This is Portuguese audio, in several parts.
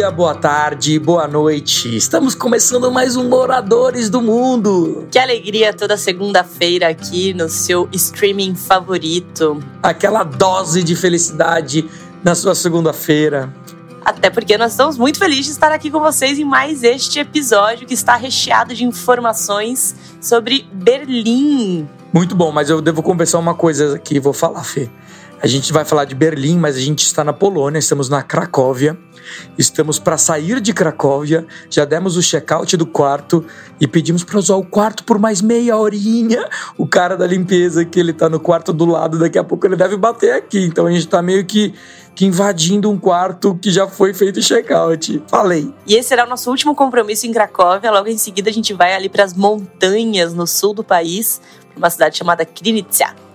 dia, boa tarde, boa noite. Estamos começando mais um Moradores do Mundo. Que alegria toda segunda-feira aqui no seu streaming favorito. Aquela dose de felicidade na sua segunda-feira. Até porque nós estamos muito felizes de estar aqui com vocês em mais este episódio que está recheado de informações sobre Berlim. Muito bom, mas eu devo conversar uma coisa aqui, vou falar, Fê. A gente vai falar de Berlim, mas a gente está na Polônia, estamos na Cracóvia. Estamos para sair de Cracóvia, já demos o check-out do quarto e pedimos para usar o quarto por mais meia horinha. O cara da limpeza, que ele tá no quarto do lado, daqui a pouco ele deve bater aqui. Então a gente tá meio que, que invadindo um quarto que já foi feito check-out. Falei. E esse será o nosso último compromisso em Cracóvia. Logo em seguida a gente vai ali para as montanhas no sul do país, uma cidade chamada Krynica.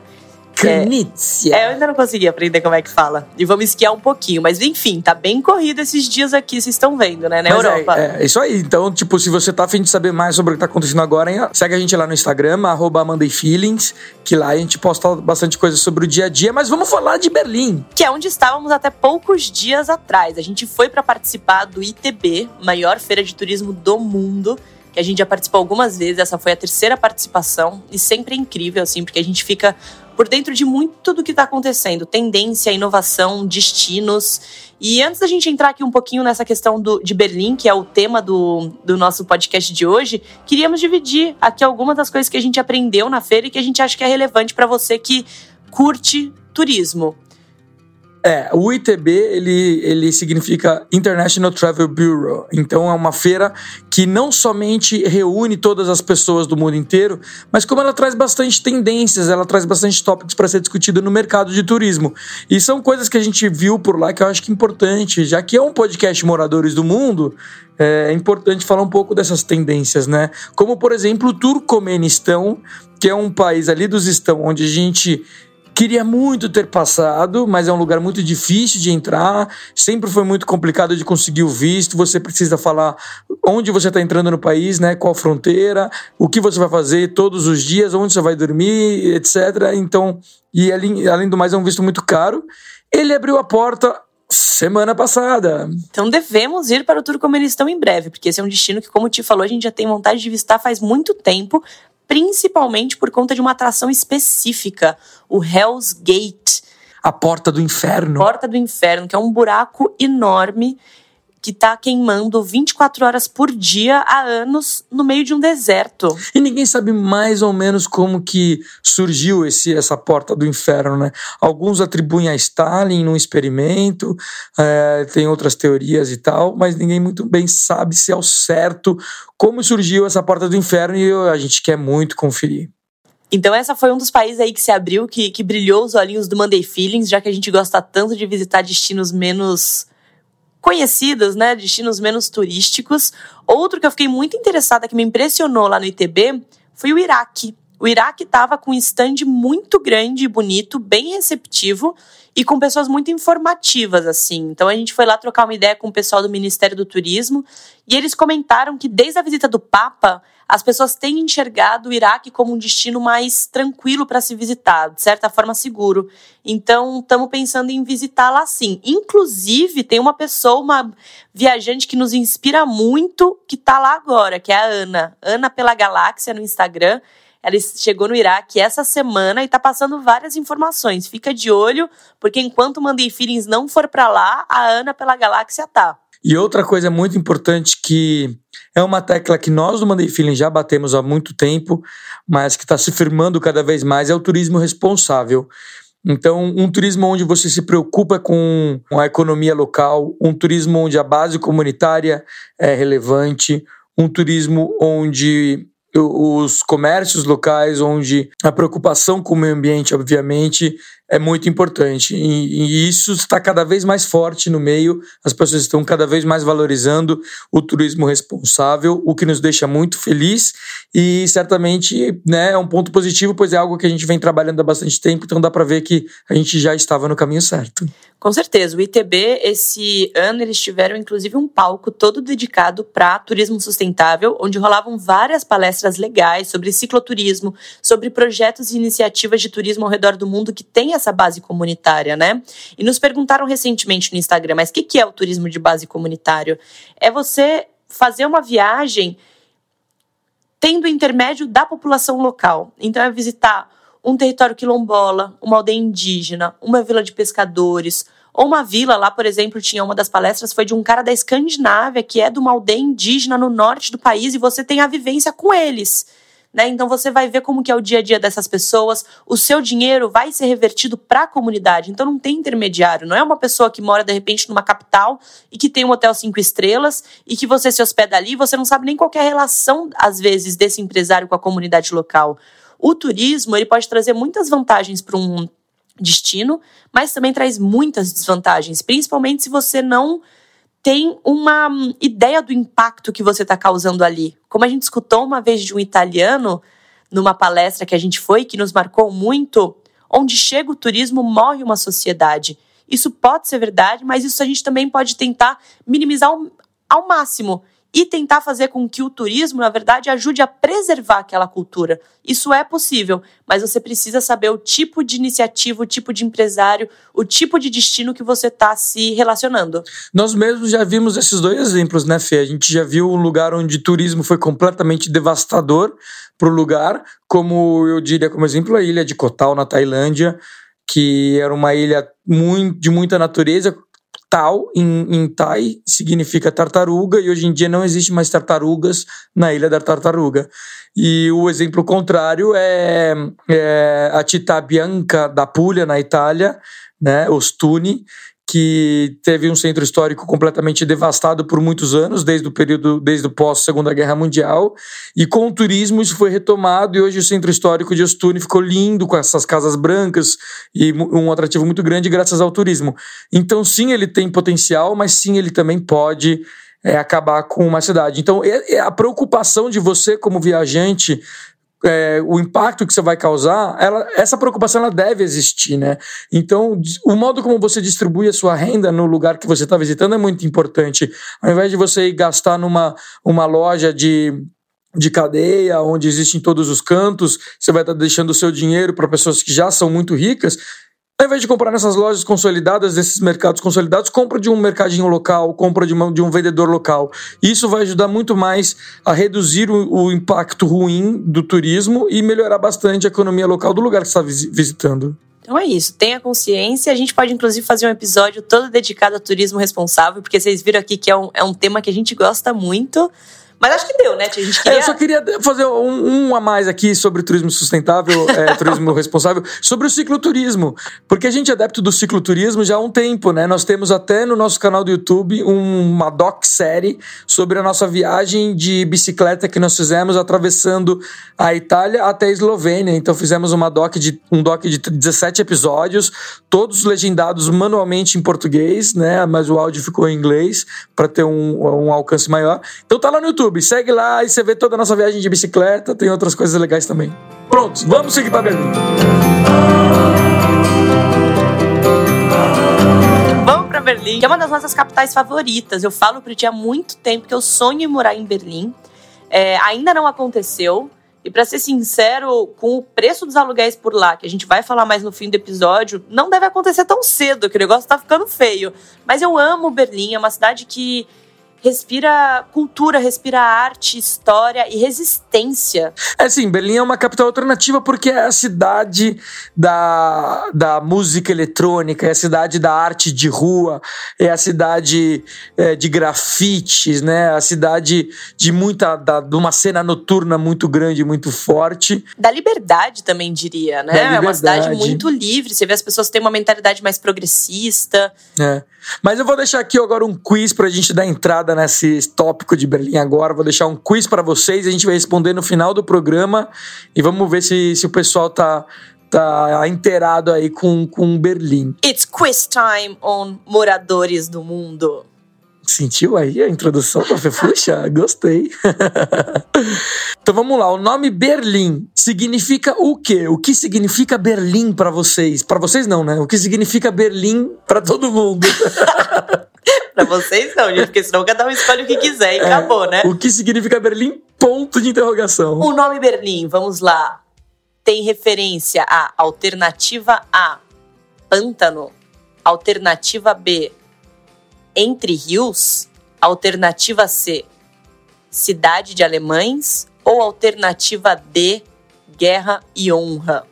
Knizia. É, eu ainda não consegui aprender como é que fala. E vamos esquiar um pouquinho. Mas enfim, tá bem corrido esses dias aqui, vocês estão vendo, né? Na Mas Europa. É, é isso aí. Então, tipo, se você tá afim de saber mais sobre o que tá acontecendo agora, hein, segue a gente lá no Instagram, arroba Feelings, que lá a gente posta bastante coisa sobre o dia a dia. Mas vamos falar de Berlim. Que é onde estávamos até poucos dias atrás. A gente foi para participar do ITB, maior feira de turismo do mundo que a gente já participou algumas vezes, essa foi a terceira participação, e sempre é incrível, assim, porque a gente fica por dentro de muito do que está acontecendo, tendência, inovação, destinos. E antes da gente entrar aqui um pouquinho nessa questão do, de Berlim, que é o tema do, do nosso podcast de hoje, queríamos dividir aqui algumas das coisas que a gente aprendeu na feira e que a gente acha que é relevante para você que curte turismo. É, o ITB, ele, ele significa International Travel Bureau. Então é uma feira que não somente reúne todas as pessoas do mundo inteiro, mas como ela traz bastante tendências, ela traz bastante tópicos para ser discutido no mercado de turismo. E são coisas que a gente viu por lá que eu acho que é importante, já que é um podcast Moradores do Mundo, é importante falar um pouco dessas tendências, né? Como, por exemplo, o Turcomenistão, que é um país ali dos estão onde a gente Queria muito ter passado, mas é um lugar muito difícil de entrar. Sempre foi muito complicado de conseguir o visto. Você precisa falar onde você está entrando no país, né? Qual fronteira, o que você vai fazer todos os dias, onde você vai dormir, etc. Então, e além, além do mais, é um visto muito caro. Ele abriu a porta semana passada. Então devemos ir para o Turcomenistão em breve, porque esse é um destino que, como te falou, a gente já tem vontade de visitar faz muito tempo, principalmente por conta de uma atração específica, o Hell's Gate. A Porta do Inferno. Porta do Inferno, que é um buraco enorme que está queimando 24 horas por dia há anos no meio de um deserto. E ninguém sabe mais ou menos como que surgiu esse, essa porta do inferno, né? Alguns atribuem a Stalin num experimento, é, tem outras teorias e tal, mas ninguém muito bem sabe se é o certo como surgiu essa porta do inferno e a gente quer muito conferir. Então essa foi um dos países aí que se abriu, que, que brilhou os olhinhos do Monday Feelings, já que a gente gosta tanto de visitar destinos menos conhecidos, né, destinos menos turísticos. Outro que eu fiquei muito interessada, que me impressionou lá no ITB, foi o Iraque. O Iraque estava com um stand muito grande e bonito, bem receptivo e com pessoas muito informativas, assim. Então a gente foi lá trocar uma ideia com o pessoal do Ministério do Turismo e eles comentaram que desde a visita do Papa, as pessoas têm enxergado o Iraque como um destino mais tranquilo para se visitar, de certa forma seguro. Então, estamos pensando em visitar lá sim. Inclusive, tem uma pessoa, uma viajante que nos inspira muito, que está lá agora, que é a Ana. Ana pela Galáxia no Instagram. Ela chegou no Iraque essa semana e está passando várias informações. Fica de olho, porque enquanto o Mandei Feelings não for para lá, a Ana pela Galáxia tá. E outra coisa muito importante que é uma tecla que nós do Monday Feeling já batemos há muito tempo, mas que está se firmando cada vez mais, é o turismo responsável. Então, um turismo onde você se preocupa com a economia local, um turismo onde a base comunitária é relevante, um turismo onde os comércios locais, onde a preocupação com o meio ambiente, obviamente, é muito importante. E, e, isso está cada vez mais forte no meio, as pessoas estão cada vez mais valorizando o turismo responsável, o que nos deixa muito feliz e certamente né, é um ponto positivo, pois é algo que a gente vem trabalhando há bastante tempo, então dá para ver que a gente já estava no caminho certo. Com certeza. O ITB, esse ano, eles tiveram inclusive um palco todo dedicado para turismo sustentável, onde rolavam várias palestras legais sobre cicloturismo, sobre projetos e iniciativas de turismo ao redor do mundo que têm essa base comunitária, né? E nos perguntaram recentemente no Instagram, mas o que, que é o turismo de base comunitário? É você fazer uma viagem tendo intermédio da população local. Então é visitar um território quilombola, uma aldeia indígena, uma vila de pescadores, ou uma vila, lá, por exemplo, tinha uma das palestras, foi de um cara da Escandinávia, que é de uma aldeia indígena no norte do país, e você tem a vivência com eles. Né? Então você vai ver como que é o dia a dia dessas pessoas, o seu dinheiro vai ser revertido para a comunidade. Então não tem intermediário, não é uma pessoa que mora de repente numa capital e que tem um hotel cinco estrelas e que você se hospeda ali, você não sabe nem qual é a relação às vezes desse empresário com a comunidade local. O turismo ele pode trazer muitas vantagens para um destino, mas também traz muitas desvantagens, principalmente se você não tem uma hum, ideia do impacto que você está causando ali. Como a gente escutou uma vez de um italiano numa palestra que a gente foi, que nos marcou muito, onde chega o turismo, morre uma sociedade. Isso pode ser verdade, mas isso a gente também pode tentar minimizar ao, ao máximo e tentar fazer com que o turismo, na verdade, ajude a preservar aquela cultura. Isso é possível, mas você precisa saber o tipo de iniciativa, o tipo de empresário, o tipo de destino que você está se relacionando. Nós mesmos já vimos esses dois exemplos, né, Fê? A gente já viu um lugar onde turismo foi completamente devastador para o lugar, como eu diria como exemplo a ilha de Kotal, na Tailândia, que era uma ilha de muita natureza, Tal em, em Thai significa tartaruga e hoje em dia não existe mais tartarugas na Ilha da Tartaruga. E o exemplo contrário é, é a Città Bianca da Puglia, na Itália, né, Ostuni, que teve um centro histórico completamente devastado por muitos anos, desde o período, desde o pós Segunda Guerra Mundial, e com o turismo isso foi retomado e hoje o centro histórico de Ostuni ficou lindo com essas casas brancas e um atrativo muito grande graças ao turismo. Então sim, ele tem potencial, mas sim ele também pode é, acabar com uma cidade. Então, é, é a preocupação de você como viajante é, o impacto que você vai causar, ela, essa preocupação ela deve existir, né? Então, o modo como você distribui a sua renda no lugar que você está visitando é muito importante. Ao invés de você ir gastar numa uma loja de de cadeia, onde existem todos os cantos, você vai estar tá deixando o seu dinheiro para pessoas que já são muito ricas. Ao invés de comprar nessas lojas consolidadas, desses mercados consolidados, compra de um mercadinho local, compra de, uma, de um vendedor local. Isso vai ajudar muito mais a reduzir o, o, impacto ruim do turismo e melhorar bastante a economia local do lugar que você está visitando. Então é isso, tenha consciência. A gente pode, inclusive, fazer um episódio todo dedicado a turismo responsável, porque vocês viram aqui que é um, é um tema que a gente gosta muito. Mas acho que deu, né? Queria... É, eu só queria fazer um, um, a mais aqui sobre turismo sustentável, é, turismo responsável, sobre o cicloturismo. Porque a gente é adepto do cicloturismo já há um tempo, né? Nós temos até no nosso canal do YouTube uma doc-série sobre a nossa viagem de bicicleta que nós fizemos atravessando a Itália até a Eslovênia. Então fizemos uma doc de, um doc de 17 episódios, todos legendados manualmente em português, né? Mas o áudio ficou em inglês para ter um, um alcance maior. Então tá lá no YouTube YouTube. Segue lá e você vê toda a nossa viagem de bicicleta. Tem outras coisas legais também. Pronto, vamos seguir para Berlim. Vamos para Berlim, que é uma das nossas capitais favoritas. Eu falo para ti há muito tempo que eu sonho em morar em Berlim. É, ainda não aconteceu. E para ser sincero, com o preço dos aluguéis por lá, que a gente vai falar mais no fim do episódio, não deve acontecer tão cedo, que o negócio tá ficando feio. Mas eu amo Berlim, é uma cidade que respira cultura, respira arte, história e resistência. É sim, Berlim é uma capital alternativa porque é a cidade da, da música eletrônica, é a cidade da arte de rua, é a cidade é, de grafites, né? A cidade de muita da, de uma cena noturna muito grande, muito forte. Da liberdade também diria, né? É uma cidade muito livre. Você vê as pessoas têm uma mentalidade mais progressista. É. Mas eu vou deixar aqui agora um quiz pra gente dar entrada nesse tópico de Berlim agora. Vou deixar um quiz para vocês, a gente vai responder no final do programa e vamos ver se, se o pessoal tá tá inteirado aí com, com Berlim. It's quiz time on moradores do mundo. Sentiu aí a introdução da Fefuxa? Gostei. então vamos lá. O nome Berlim significa o quê? O que significa Berlim para vocês? Para vocês não, né? O que significa Berlim para todo mundo? pra vocês não, gente, porque senão cada um escolhe o que quiser e é, acabou, né? O que significa Berlim? Ponto de interrogação. O nome Berlim, vamos lá, tem referência à alternativa A, Pântano. Alternativa B, Entre Rios. Alternativa C, Cidade de Alemães. Ou alternativa D, Guerra e Honra.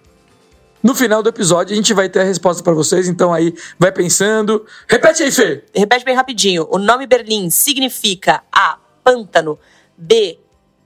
No final do episódio a gente vai ter a resposta para vocês, então aí vai pensando. Repete aí, Fê! Repete bem rapidinho. O nome Berlim significa A. Pântano. B.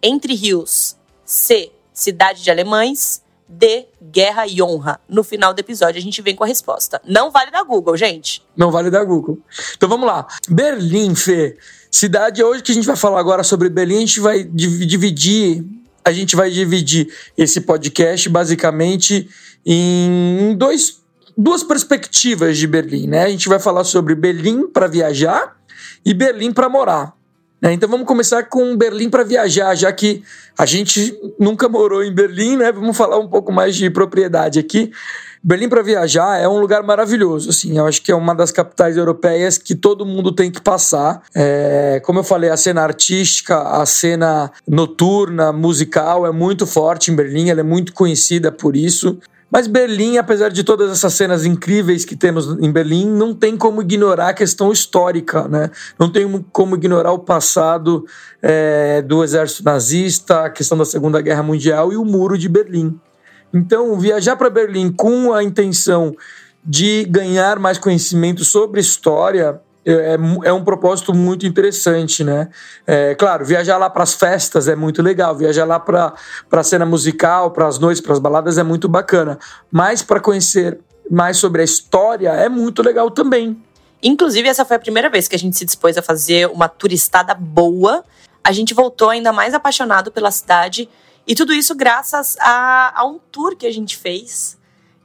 Entre Rios. C. Cidade de Alemães. D. Guerra e Honra. No final do episódio a gente vem com a resposta. Não vale da Google, gente. Não vale da Google. Então vamos lá. Berlim, Fê. Cidade, hoje que a gente vai falar agora sobre Berlim, a gente vai dividir. A gente vai dividir esse podcast basicamente em dois, duas perspectivas de Berlim, né? A gente vai falar sobre Berlim para viajar e Berlim para morar. Né? Então vamos começar com Berlim para viajar, já que a gente nunca morou em Berlim, né? Vamos falar um pouco mais de propriedade aqui. Berlim para viajar é um lugar maravilhoso, assim, eu acho que é uma das capitais europeias que todo mundo tem que passar. É, como eu falei, a cena artística, a cena noturna, musical é muito forte em Berlim, ela é muito conhecida por isso. Mas Berlim, apesar de todas essas cenas incríveis que temos em Berlim, não tem como ignorar a questão histórica, né? Não tem como ignorar o passado é, do exército nazista, a questão da Segunda Guerra Mundial e o Muro de Berlim. Então, viajar para Berlim com a intenção de ganhar mais conhecimento sobre história é, é, é um propósito muito interessante, né? É, claro, viajar lá para as festas é muito legal, viajar lá para a cena musical, para as noites, para as baladas é muito bacana, mas para conhecer mais sobre a história é muito legal também. Inclusive, essa foi a primeira vez que a gente se dispôs a fazer uma turistada boa. A gente voltou ainda mais apaixonado pela cidade. E tudo isso graças a, a um tour que a gente fez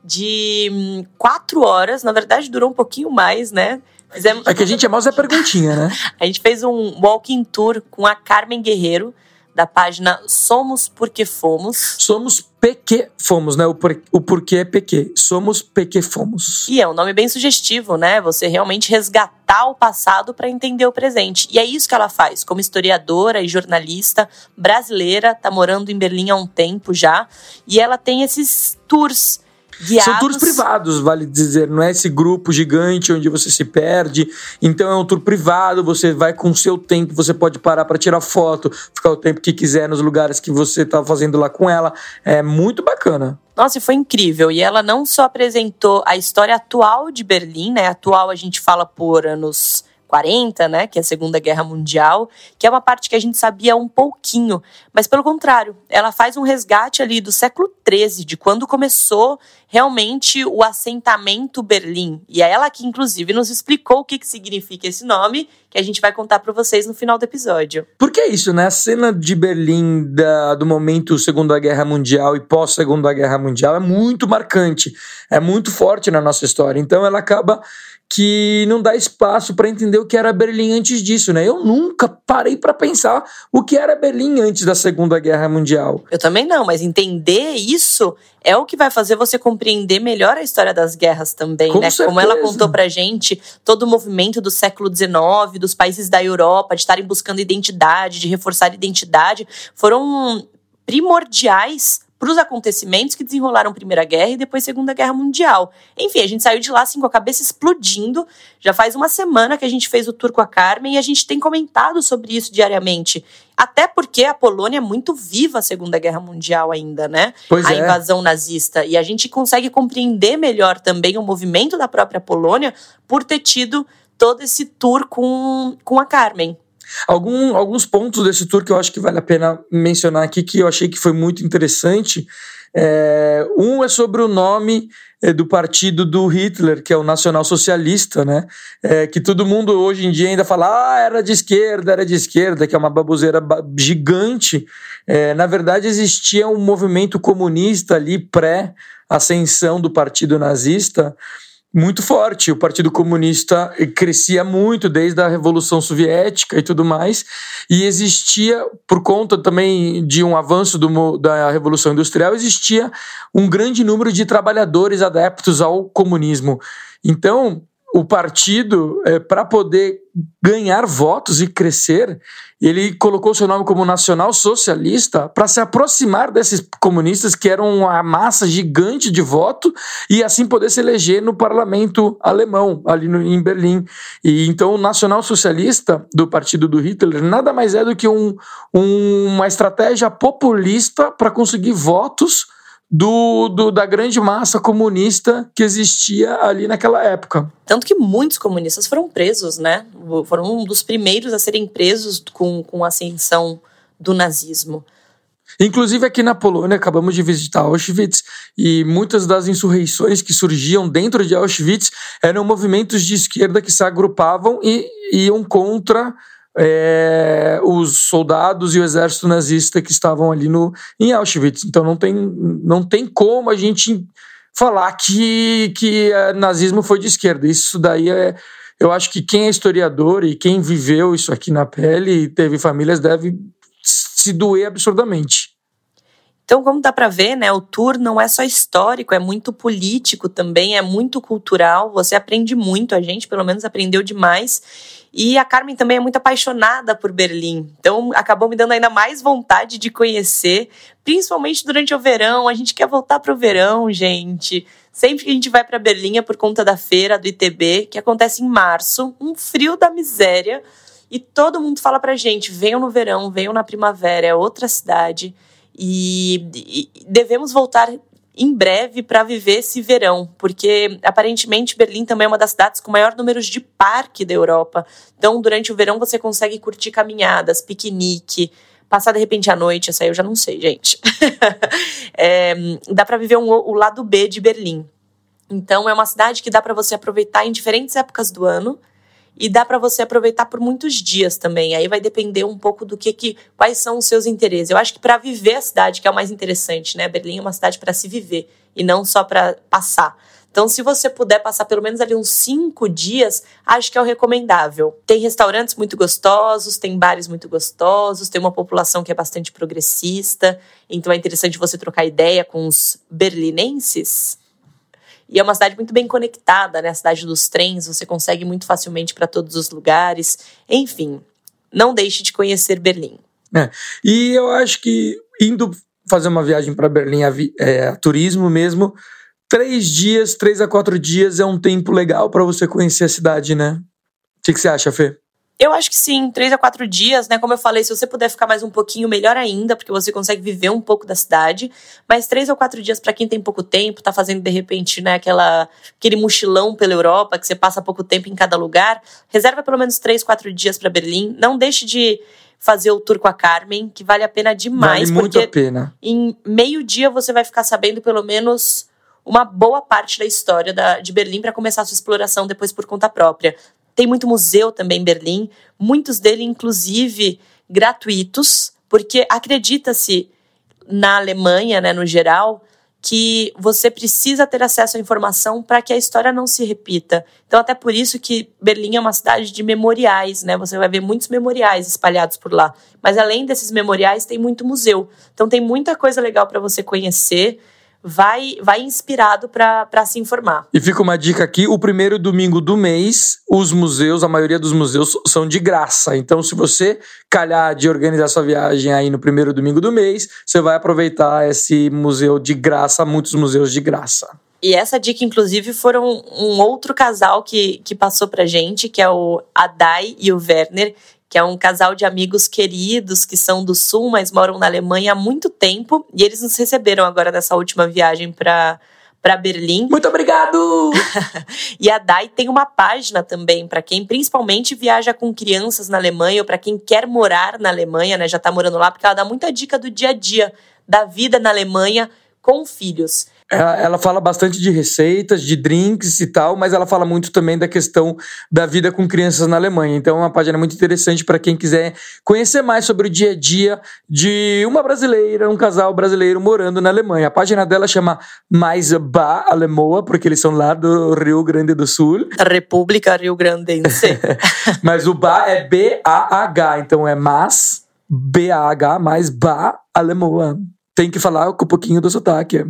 de hum, quatro horas. Na verdade, durou um pouquinho mais, né? Fizemos... É que a gente é mais é perguntinha, né? a gente fez um walking tour com a Carmen Guerreiro, da página Somos Porque Fomos. Somos Porque Fomos, né? O, por, o porquê é PQ. Somos Porque Fomos. E é um nome bem sugestivo, né? Você realmente resgatar o passado para entender o presente. E é isso que ela faz, como historiadora e jornalista brasileira, tá morando em Berlim há um tempo já. E ela tem esses tours Guiados. São tours privados, vale dizer, não é esse grupo gigante onde você se perde. Então é um tour privado, você vai com o seu tempo, você pode parar para tirar foto, ficar o tempo que quiser nos lugares que você está fazendo lá com ela. É muito bacana. Nossa, e foi incrível. E ela não só apresentou a história atual de Berlim, né? Atual a gente fala por anos 40, né, que é a Segunda Guerra Mundial, que é uma parte que a gente sabia um pouquinho, mas pelo contrário, ela faz um resgate ali do século 13, de quando começou realmente o assentamento Berlim. E é ela que inclusive nos explicou o que, que significa esse nome, que a gente vai contar para vocês no final do episódio. Porque é isso, né? A cena de Berlim da, do momento Segunda Guerra Mundial e pós Segunda Guerra Mundial é muito marcante, é muito forte na nossa história. Então ela acaba que não dá espaço para entender o que era Berlim antes disso, né? Eu nunca parei para pensar o que era Berlim antes da Segunda Guerra Mundial. Eu também não, mas entender isso é o que vai fazer você compreender melhor a história das guerras também, Com né? Certeza. Como ela contou pra gente, todo o movimento do século XIX, dos países da Europa, de estarem buscando identidade, de reforçar identidade, foram primordiais para os acontecimentos que desenrolaram Primeira Guerra e depois Segunda Guerra Mundial. Enfim, a gente saiu de lá assim com a cabeça explodindo. Já faz uma semana que a gente fez o tour com a Carmen e a gente tem comentado sobre isso diariamente. Até porque a Polônia é muito viva a Segunda Guerra Mundial ainda, né? Pois a é. invasão nazista. E a gente consegue compreender melhor também o movimento da própria Polônia por ter tido todo esse tour com, com a Carmen. Algum, alguns pontos desse tour que eu acho que vale a pena mencionar aqui, que eu achei que foi muito interessante. É, um é sobre o nome é, do partido do Hitler, que é o Nacional Socialista, né? É, que todo mundo hoje em dia ainda fala, ah, era de esquerda, era de esquerda, que é uma baboseira gigante. É, na verdade, existia um movimento comunista ali pré-ascensão do partido nazista muito forte. O Partido Comunista crescia muito desde a Revolução Soviética e tudo mais, e existia, por conta também de um avanço do, da Revolução Industrial, existia um grande número de trabalhadores adeptos ao comunismo. Então, o partido, é, para poder ganhar votos e crescer, ele colocou seu nome como nacional socialista para se aproximar desses comunistas que eram uma massa gigante de voto e assim poder se eleger no parlamento alemão, ali no, em Berlim. E então o nacional socialista do partido do Hitler nada mais é do que um, um, uma estratégia populista para conseguir votos do, do, da grande massa comunista que existia ali naquela época. Tanto que muitos comunistas foram presos, né? Foram um dos primeiros a serem presos com, com a ascensão do nazismo. Inclusive aqui na Polônia, acabamos de visitar Auschwitz e muitas das insurreições que surgiam dentro de Auschwitz eram movimentos de esquerda que se agrupavam e iam contra é, os soldados e o exército nazista que estavam ali no, em Auschwitz. Então não tem, não tem como a gente falar que, que é, nazismo foi de esquerda. Isso daí é. Eu acho que quem é historiador e quem viveu isso aqui na pele e teve famílias deve se doer absurdamente. Então, como dá para ver, né, o tour não é só histórico, é muito político também, é muito cultural. Você aprende muito, a gente pelo menos aprendeu demais. E a Carmen também é muito apaixonada por Berlim. Então, acabou me dando ainda mais vontade de conhecer, principalmente durante o verão. A gente quer voltar para o verão, gente. Sempre que a gente vai para Berlim é por conta da feira do ITB, que acontece em março, um frio da miséria. E todo mundo fala pra gente: venham no verão, venham na primavera, é outra cidade. E, e devemos voltar em breve para viver esse verão, porque aparentemente Berlim também é uma das cidades com maior número de parque da Europa. Então, durante o verão você consegue curtir caminhadas, piquenique, passar de repente à noite, essa aí eu já não sei, gente. é, dá para viver um, o lado B de Berlim. Então, é uma cidade que dá para você aproveitar em diferentes épocas do ano e dá para você aproveitar por muitos dias também. Aí vai depender um pouco do que, que quais são os seus interesses. Eu acho que para viver a cidade que é o mais interessante, né? Berlim é uma cidade para se viver e não só para passar. Então, se você puder passar pelo menos ali uns cinco dias, acho que é o recomendável. Tem restaurantes muito gostosos, tem bares muito gostosos, tem uma população que é bastante progressista, então é interessante você trocar ideia com os berlinenses e é uma cidade muito bem conectada, né? A cidade dos trens, você consegue muito facilmente para todos os lugares. Enfim, não deixe de conhecer Berlim. É. E eu acho que indo fazer uma viagem para Berlim a, é, a turismo mesmo, três dias, três a quatro dias é um tempo legal para você conhecer a cidade, né? O que, que você acha, Fê? Eu acho que sim, três a quatro dias, né? Como eu falei, se você puder ficar mais um pouquinho, melhor ainda, porque você consegue viver um pouco da cidade. Mas três ou quatro dias para quem tem pouco tempo, tá fazendo de repente, né, aquela, aquele mochilão pela Europa, que você passa pouco tempo em cada lugar, reserva pelo menos três, quatro dias para Berlim. Não deixe de fazer o tour com a Carmen, que vale a pena demais. Vale muito a pena. Em meio dia você vai ficar sabendo pelo menos uma boa parte da história da, de Berlim para começar a sua exploração depois por conta própria. Tem muito museu também em Berlim, muitos deles, inclusive, gratuitos, porque acredita-se na Alemanha, né, no geral, que você precisa ter acesso à informação para que a história não se repita. Então, até por isso que Berlim é uma cidade de memoriais, né? Você vai ver muitos memoriais espalhados por lá. Mas além desses memoriais, tem muito museu. Então, tem muita coisa legal para você conhecer vai, vai inspirado para se informar. E fica uma dica aqui: o primeiro domingo do mês, os museus, a maioria dos museus são de graça. Então, se você calhar de organizar sua viagem aí no primeiro domingo do mês, você vai aproveitar esse museu de graça, muitos museus de graça. E essa dica, inclusive, foram um outro casal que, que passou pra gente, que é o Adai e o Werner, que é um casal de amigos queridos que são do Sul, mas moram na Alemanha há muito tempo. E eles nos receberam agora nessa última viagem para para Berlim. Muito obrigado! e a Dai tem uma página também para quem principalmente viaja com crianças na Alemanha ou para quem quer morar na Alemanha, né, já está morando lá, porque ela dá muita dica do dia a dia da vida na Alemanha com filhos. Ela fala bastante de receitas, de drinks e tal, mas ela fala muito também da questão da vida com crianças na Alemanha. Então é uma página muito interessante para quem quiser conhecer mais sobre o dia a dia de uma brasileira, um casal brasileiro morando na Alemanha. A página dela chama Mais Ba Alemoa, porque eles são lá do Rio Grande do Sul. República Rio Grandense. mas o Ba é B-A-H, então é mais B-A-H, mais Ba Alemoa. Tem que falar com um pouquinho do sotaque.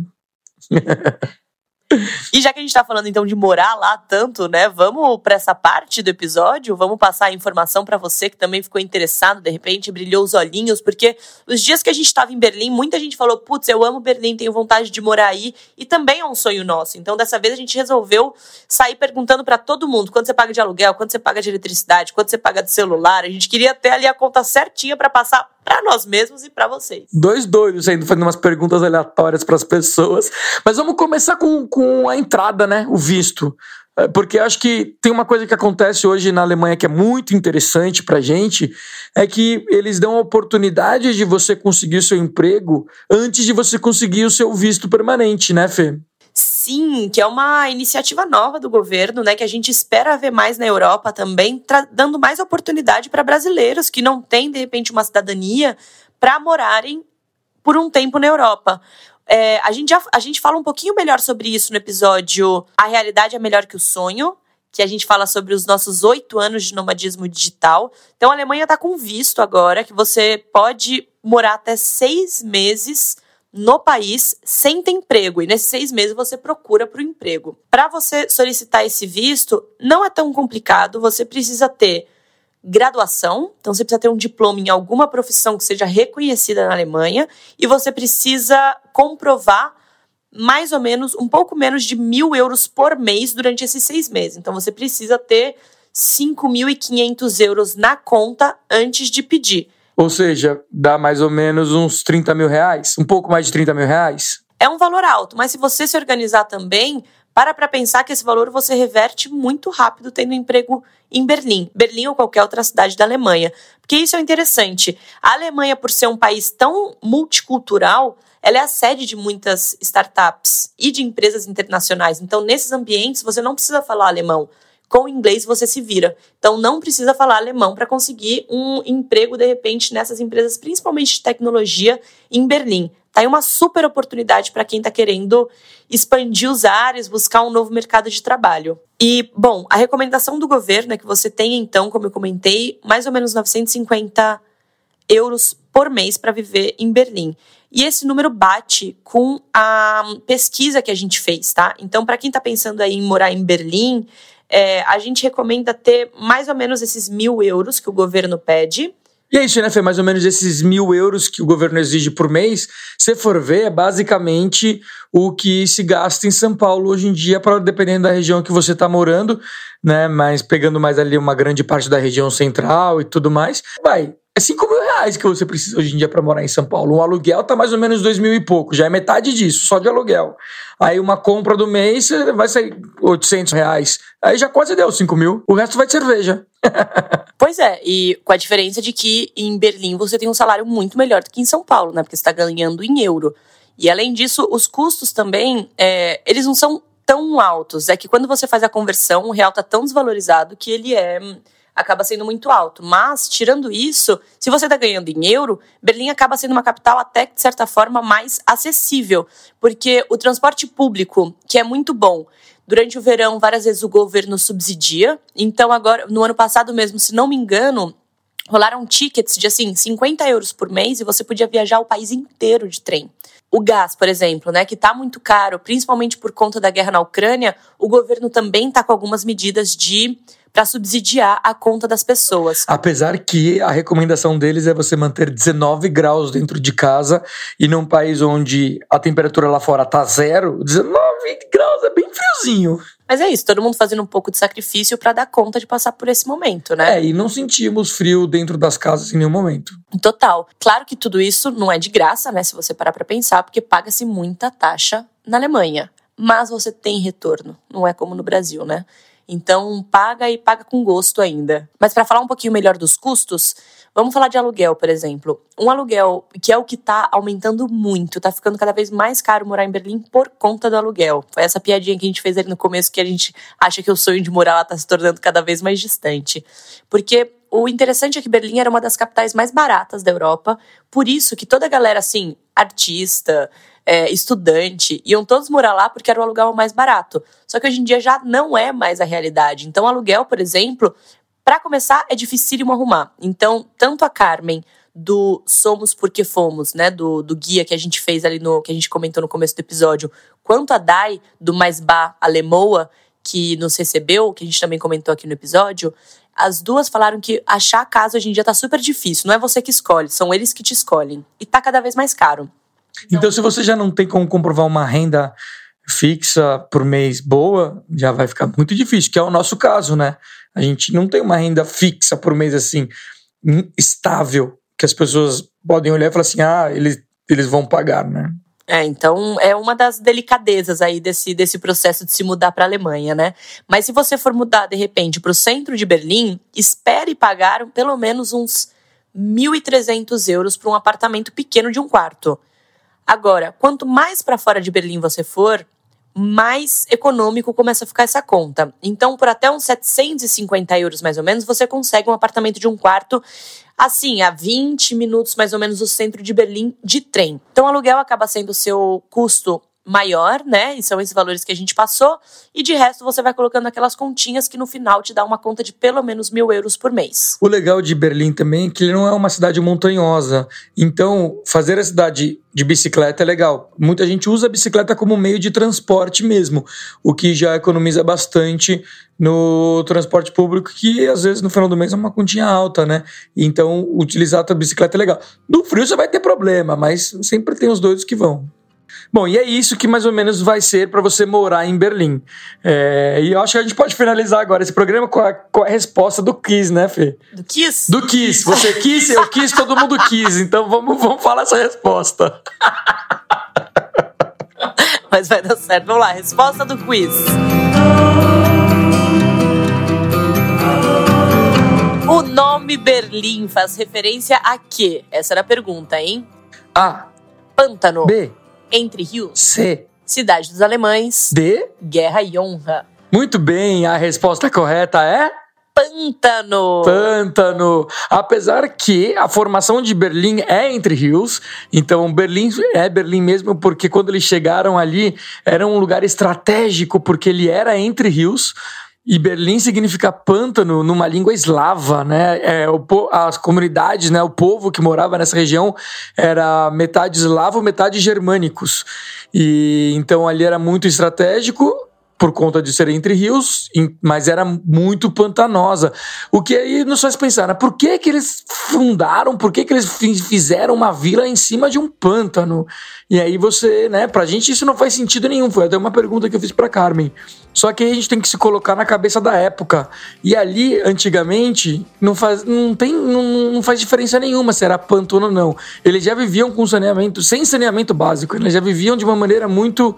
E já que a gente tá falando então de morar lá tanto, né? Vamos para essa parte do episódio, vamos passar a informação para você que também ficou interessado, de repente brilhou os olhinhos, porque os dias que a gente estava em Berlim, muita gente falou: "Putz, eu amo Berlim, tenho vontade de morar aí", e também é um sonho nosso. Então, dessa vez a gente resolveu sair perguntando para todo mundo quanto você paga de aluguel, quanto você paga de eletricidade, quanto você paga de celular. A gente queria ter ali a conta certinha para passar para nós mesmos e para vocês. Dois doidos ainda fazendo umas perguntas aleatórias para as pessoas. Mas vamos começar com, com a entrada, né? O visto. É, porque acho que tem uma coisa que acontece hoje na Alemanha que é muito interessante pra gente, é que eles dão a oportunidade de você conseguir o seu emprego antes de você conseguir o seu visto permanente, né, Fê? Sim, que é uma iniciativa nova do governo, né, que a gente espera ver mais na Europa também, dando mais oportunidade para brasileiros que não têm de repente uma cidadania para morarem por um tempo na Europa. É, a, gente já, a gente fala um pouquinho melhor sobre isso no episódio A Realidade é Melhor que o Sonho, que a gente fala sobre os nossos oito anos de nomadismo digital. Então, a Alemanha está com visto agora que você pode morar até seis meses no país sem ter emprego. E nesses seis meses você procura para o emprego. Para você solicitar esse visto, não é tão complicado. Você precisa ter graduação, então você precisa ter um diploma em alguma profissão que seja reconhecida na Alemanha e você precisa comprovar mais ou menos um pouco menos de mil euros por mês durante esses seis meses. Então você precisa ter 5.500 euros na conta antes de pedir. Ou seja, dá mais ou menos uns 30 mil reais, um pouco mais de 30 mil reais. É um valor alto, mas se você se organizar também, para para pensar que esse valor você reverte muito rápido tendo emprego em Berlim, Berlim ou qualquer outra cidade da Alemanha. Porque isso é interessante. A Alemanha, por ser um país tão multicultural, ela é a sede de muitas startups e de empresas internacionais. Então, nesses ambientes, você não precisa falar alemão. Com inglês você se vira. Então não precisa falar alemão para conseguir um emprego de repente nessas empresas, principalmente de tecnologia em Berlim. Tá aí uma super oportunidade para quem está querendo expandir os ares, buscar um novo mercado de trabalho. E, bom, a recomendação do governo é que você tenha, então, como eu comentei, mais ou menos 950 euros por mês para viver em Berlim. E esse número bate com a pesquisa que a gente fez, tá? Então, para quem está pensando aí em morar em Berlim, é, a gente recomenda ter mais ou menos esses mil euros que o governo pede. E é isso, né, Fê? Mais ou menos esses mil euros que o governo exige por mês, se for ver, é basicamente o que se gasta em São Paulo hoje em dia, dependendo da região que você está morando, né? Mas pegando mais ali uma grande parte da região central e tudo mais, vai é 5 mil reais que você precisa hoje em dia para morar em São Paulo. Um aluguel tá mais ou menos 2 mil e pouco, já é metade disso, só de aluguel. Aí uma compra do mês vai sair 800 reais. Aí já quase deu 5 mil. O resto vai de cerveja. pois é, e com a diferença de que em Berlim você tem um salário muito melhor do que em São Paulo, né? Porque você está ganhando em euro. E além disso, os custos também, é, eles não são tão altos. É que quando você faz a conversão, o real tá tão desvalorizado que ele é acaba sendo muito alto. Mas, tirando isso, se você está ganhando em euro, Berlim acaba sendo uma capital até, de certa forma, mais acessível, porque o transporte público, que é muito bom, durante o verão, várias vezes o governo subsidia. Então, agora, no ano passado mesmo, se não me engano, rolaram tickets de assim 50 euros por mês e você podia viajar o país inteiro de trem. O gás, por exemplo, né, que está muito caro, principalmente por conta da guerra na Ucrânia, o governo também está com algumas medidas de para subsidiar a conta das pessoas. Apesar que a recomendação deles é você manter 19 graus dentro de casa e num país onde a temperatura lá fora tá zero, 19 graus é bem friozinho. Mas é isso, todo mundo fazendo um pouco de sacrifício para dar conta de passar por esse momento, né? É, e não sentimos frio dentro das casas em nenhum momento. Total. Claro que tudo isso não é de graça, né? Se você parar para pensar, porque paga-se muita taxa na Alemanha. Mas você tem retorno, não é como no Brasil, né? Então, paga e paga com gosto ainda. Mas para falar um pouquinho melhor dos custos, vamos falar de aluguel, por exemplo. Um aluguel que é o que está aumentando muito, está ficando cada vez mais caro morar em Berlim por conta do aluguel. Foi essa piadinha que a gente fez ali no começo que a gente acha que o sonho de morar lá está se tornando cada vez mais distante. Porque o interessante é que Berlim era uma das capitais mais baratas da Europa, por isso que toda a galera assim, artista, é, estudante, iam todos morar lá porque era o aluguel mais barato. Só que hoje em dia já não é mais a realidade. Então, aluguel, por exemplo, para começar, é dificílimo arrumar. Então, tanto a Carmen do Somos Porque Fomos, né? Do, do guia que a gente fez ali no. que a gente comentou no começo do episódio, quanto a Dai, do Mais Ba Alemoa, que nos recebeu, que a gente também comentou aqui no episódio, as duas falaram que achar casa hoje em dia tá super difícil. Não é você que escolhe, são eles que te escolhem. E tá cada vez mais caro. Então, então se você já não tem como comprovar uma renda fixa por mês boa, já vai ficar muito difícil, que é o nosso caso, né? A gente não tem uma renda fixa por mês assim, estável, que as pessoas podem olhar e falar assim: ah, eles, eles vão pagar, né? É, então é uma das delicadezas aí desse, desse processo de se mudar para a Alemanha, né? Mas se você for mudar de repente para o centro de Berlim, espere pagar pelo menos uns 1.300 euros para um apartamento pequeno de um quarto. Agora, quanto mais para fora de Berlim você for, mais econômico começa a ficar essa conta. Então, por até uns 750 euros mais ou menos, você consegue um apartamento de um quarto, assim, a 20 minutos mais ou menos do centro de Berlim de trem. Então, o aluguel acaba sendo o seu custo maior, né? E são esses valores que a gente passou. E de resto você vai colocando aquelas continhas que no final te dá uma conta de pelo menos mil euros por mês. O legal de Berlim também é que ele não é uma cidade montanhosa. Então, fazer a cidade de bicicleta é legal. Muita gente usa a bicicleta como meio de transporte mesmo, o que já economiza bastante no transporte público, que às vezes no final do mês é uma continha alta, né? Então, utilizar a bicicleta é legal. No frio você vai ter problema, mas sempre tem os doidos que vão. Bom, e é isso que mais ou menos vai ser para você morar em Berlim. É, e eu acho que a gente pode finalizar agora esse programa com a, com a resposta do Kiss, né, Fê? Do Kiss? Do Kiss. Você quis, eu quis, todo mundo quis. Então vamos, vamos falar essa resposta. Mas vai dar certo. Vamos lá, resposta do quiz. O nome Berlim faz referência a quê? Essa era a pergunta, hein? A. Pântano. B. Entre Rios. C. Cidade dos Alemães. D. Guerra e Honra. Muito bem, a resposta correta é. Pântano. Pântano. Apesar que a formação de Berlim é entre rios, então Berlim é Berlim mesmo, porque quando eles chegaram ali era um lugar estratégico, porque ele era entre rios. E Berlim significa pântano numa língua eslava, né? É, o, as comunidades, né? O povo que morava nessa região era metade eslavo, metade germânicos. E então ali era muito estratégico por conta de ser entre rios, mas era muito pantanosa. O que aí nos faz pensar, né? por que que eles fundaram, por que que eles fizeram uma vila em cima de um pântano? E aí você, né, pra gente isso não faz sentido nenhum, foi até uma pergunta que eu fiz pra Carmen. Só que a gente tem que se colocar na cabeça da época. E ali, antigamente, não faz, não tem, não, não faz diferença nenhuma se era pântano ou não. Eles já viviam com saneamento, sem saneamento básico, eles já viviam de uma maneira muito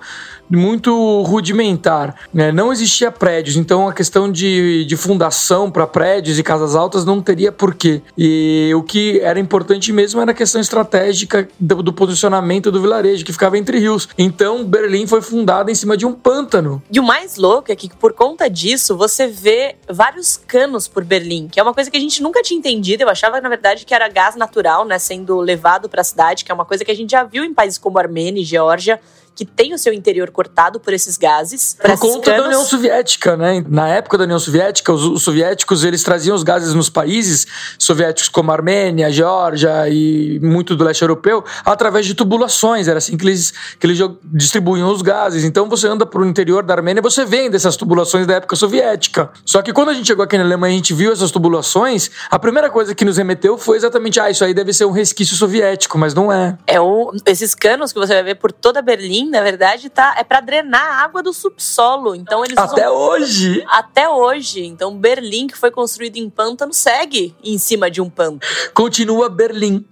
muito rudimentar. Né? Não existia prédios, então a questão de, de fundação para prédios e casas altas não teria porquê. E o que era importante mesmo era a questão estratégica do, do posicionamento do vilarejo, que ficava entre rios. Então Berlim foi fundada em cima de um pântano. E o mais louco é que por conta disso você vê vários canos por Berlim, que é uma coisa que a gente nunca tinha entendido. Eu achava, na verdade, que era gás natural, né, sendo levado para a cidade, que é uma coisa que a gente já viu em países como Armênia e Geórgia que tem o seu interior cortado por esses gases. Por conta da União Soviética, né? Na época da União Soviética, os, os, soviéticos eles traziam os gases nos países soviéticos como Armênia, Geórgia e muito do leste europeu através de tubulações. Era assim que eles, que eles distribuíam os gases. Então você anda para o interior da Armênia você vê dessas tubulações da época soviética. Só que quando a gente chegou aqui na Alemanha e a gente viu essas tubulações, a primeira coisa que nos remeteu foi exatamente, ah, isso aí deve ser um resquício soviético, mas não é. É o, esses canos que você vai ver por toda Berlim na verdade, tá, é para drenar a água do subsolo. Então eles Até usam... hoje. Até hoje. Então Berlim, que foi construído em pântano, segue em cima de um pântano. Continua Berlim.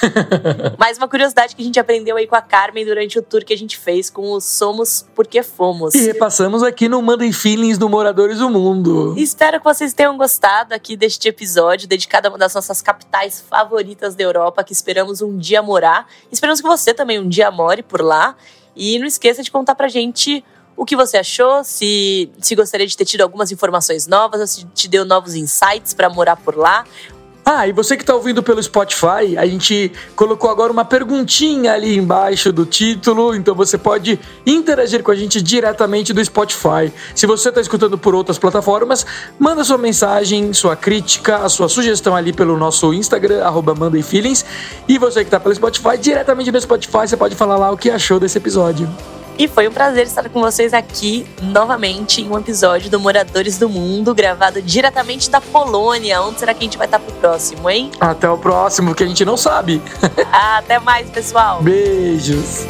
Mais uma curiosidade que a gente aprendeu aí com a Carmen durante o tour que a gente fez com o Somos Porque Fomos. E repassamos aqui no Mandem Feelings do Moradores do Mundo. Espero que vocês tenham gostado aqui deste episódio dedicado a uma das nossas capitais favoritas da Europa, que esperamos um dia morar. Esperamos que você também um dia more por lá. E não esqueça de contar pra gente o que você achou, se, se gostaria de ter tido algumas informações novas, se te deu novos insights para morar por lá. Ah, e você que está ouvindo pelo Spotify, a gente colocou agora uma perguntinha ali embaixo do título, então você pode interagir com a gente diretamente do Spotify. Se você está escutando por outras plataformas, manda sua mensagem, sua crítica, a sua sugestão ali pelo nosso Instagram, arroba Feelings. E você que está pelo Spotify, diretamente no Spotify, você pode falar lá o que achou desse episódio. E foi um prazer estar com vocês aqui novamente em um episódio do Moradores do Mundo, gravado diretamente da Polônia. Onde será que a gente vai estar pro próximo, hein? Até o próximo, que a gente não sabe. Até mais, pessoal. Beijos.